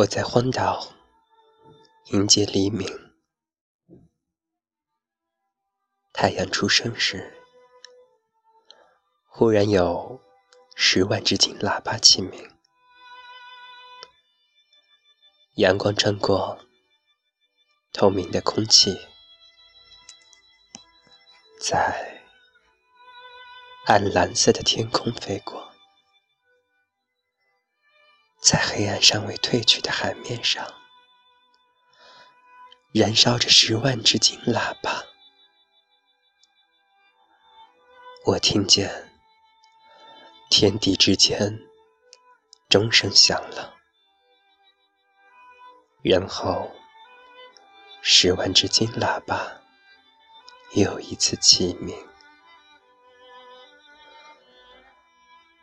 我在荒岛迎接黎明，太阳出生时，忽然有十万只金喇叭齐鸣，阳光穿过透明的空气，在暗蓝色的天空飞过。在黑暗尚未褪去的海面上，燃烧着十万只金喇叭。我听见天地之间钟声响了，然后十万只金喇叭又一次齐鸣。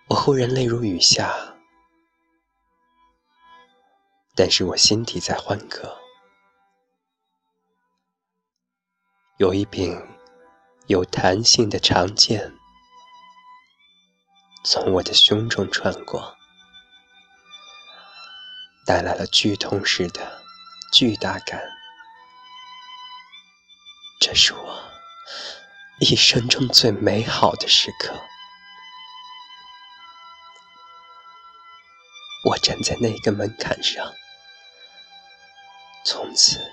我忽然泪如雨下。但是我心底在欢歌，有一柄有弹性的长剑从我的胸中穿过，带来了剧痛似的巨大感。这是我一生中最美好的时刻。我站在那个门槛上。从此，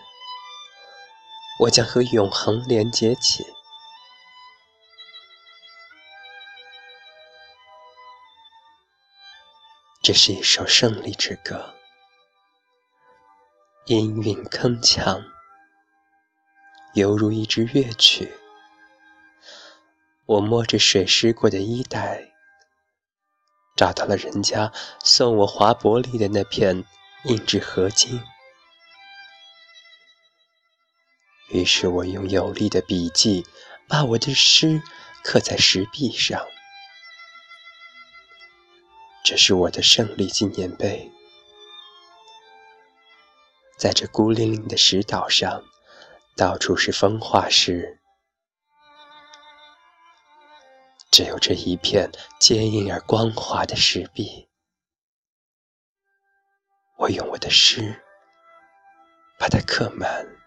我将和永恒连接起。这是一首胜利之歌，音韵铿锵，犹如一支乐曲。我摸着水湿过的衣带，找到了人家送我华伯利的那片硬质合金。于是我用有力的笔迹把我的诗刻在石壁上，这是我的胜利纪念碑。在这孤零零的石岛上，到处是风化石，只有这一片坚硬而光滑的石壁。我用我的诗把它刻满。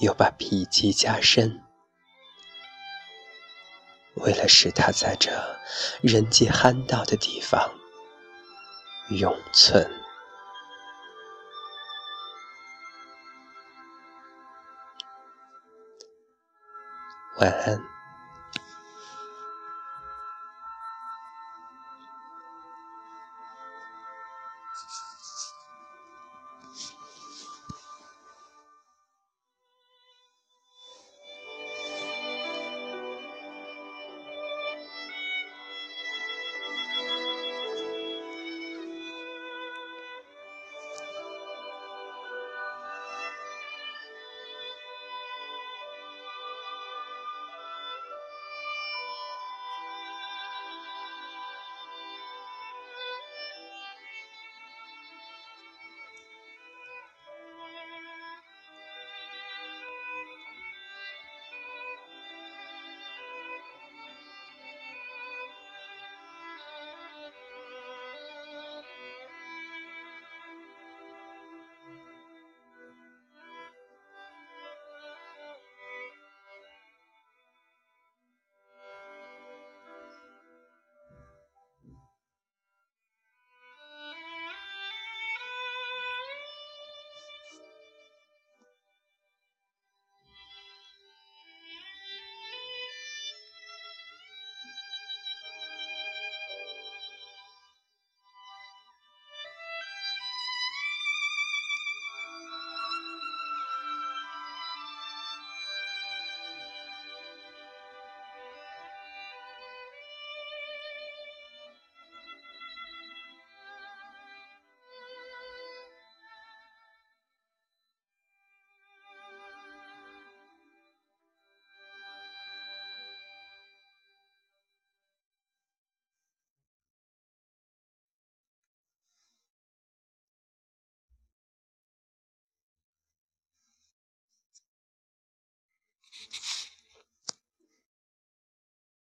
又把笔迹加深，为了使他在这人迹罕到的地方永存。晚安。